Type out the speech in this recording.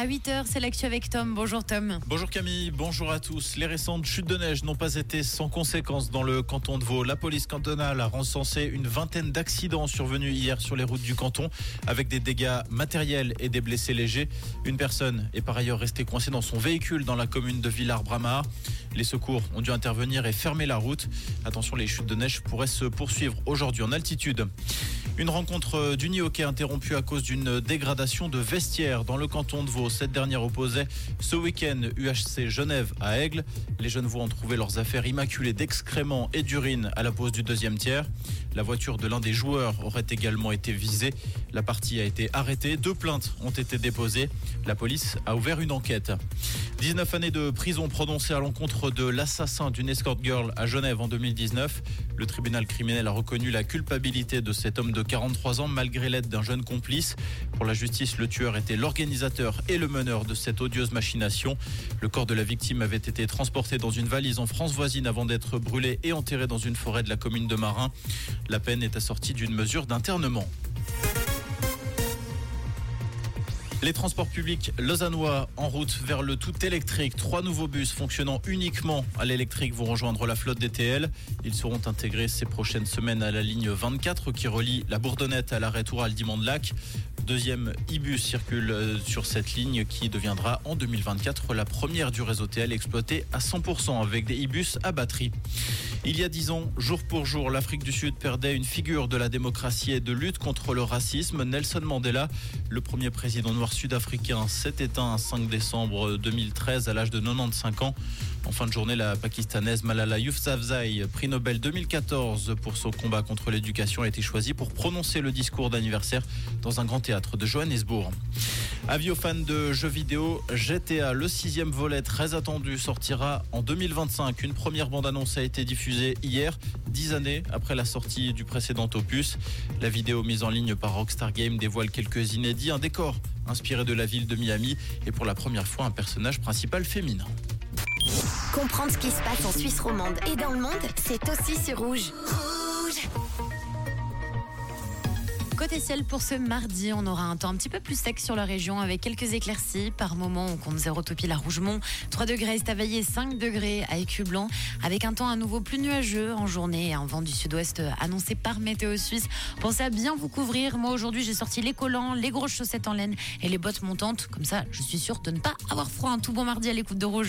À 8h, c'est l'actu avec Tom. Bonjour Tom. Bonjour Camille, bonjour à tous. Les récentes chutes de neige n'ont pas été sans conséquences dans le canton de Vaud. La police cantonale a recensé une vingtaine d'accidents survenus hier sur les routes du canton avec des dégâts matériels et des blessés légers. Une personne est par ailleurs restée coincée dans son véhicule dans la commune de Villars-Bramard. Les secours ont dû intervenir et fermer la route. Attention, les chutes de neige pourraient se poursuivre aujourd'hui en altitude. Une rencontre d'Uni Hockey interrompue à cause d'une dégradation de vestiaire dans le canton de Vaud. Cette dernière opposait ce week-end UHC Genève à Aigle. Les jeunes Vaud ont trouvé leurs affaires immaculées d'excréments et d'urine à la pause du deuxième tiers. La voiture de l'un des joueurs aurait également été visée. La partie a été arrêtée. Deux plaintes ont été déposées. La police a ouvert une enquête. 19 années de prison prononcées à l'encontre de l'assassin d'une escort girl à Genève en 2019. Le tribunal criminel a reconnu la culpabilité de cet homme de 43 ans malgré l'aide d'un jeune complice. Pour la justice, le tueur était l'organisateur et le meneur de cette odieuse machination. Le corps de la victime avait été transporté dans une valise en France voisine avant d'être brûlé et enterré dans une forêt de la commune de Marin. La peine est assortie d'une mesure d'internement. Les transports publics lausannois en route vers le tout électrique. Trois nouveaux bus fonctionnant uniquement à l'électrique vont rejoindre la flotte DTL. Ils seront intégrés ces prochaines semaines à la ligne 24 qui relie la Bourdonnette à l'arrêt Toural Dimond-Lac deuxième e-bus circule euh, sur cette ligne qui deviendra en 2024 la première du réseau TL exploité à 100% avec des e-bus à batterie. Il y a dix ans, jour pour jour, l'Afrique du Sud perdait une figure de la démocratie et de lutte contre le racisme. Nelson Mandela, le premier président noir sud-africain, s'est éteint un 5 décembre 2013 à l'âge de 95 ans. En fin de journée, la pakistanaise Malala Yousafzai, prix Nobel 2014 pour son combat contre l'éducation, a été choisie pour prononcer le discours d'anniversaire dans un grand théâtre de Johannesburg. Avis aux fans de jeux vidéo, GTA, le sixième volet très attendu, sortira en 2025. Une première bande-annonce a été diffusée hier, dix années après la sortie du précédent opus. La vidéo mise en ligne par Rockstar Games dévoile quelques inédits, un décor inspiré de la ville de Miami et pour la première fois un personnage principal féminin. Comprendre ce qui se passe en Suisse romande et dans le monde, c'est aussi sur Rouge. Côté ciel pour ce mardi, on aura un temps un petit peu plus sec sur la région avec quelques éclaircies. Par moment, on compte 0 topile à Rougemont, 3 degrés à Estavayer, 5 degrés à Écublanc, avec un temps à nouveau plus nuageux en journée et un vent du sud-ouest annoncé par Météo Suisse. Pensez à bien vous couvrir. Moi, aujourd'hui, j'ai sorti les collants, les grosses chaussettes en laine et les bottes montantes. Comme ça, je suis sûre de ne pas avoir froid. Un tout bon mardi à l'écoute de Rouge.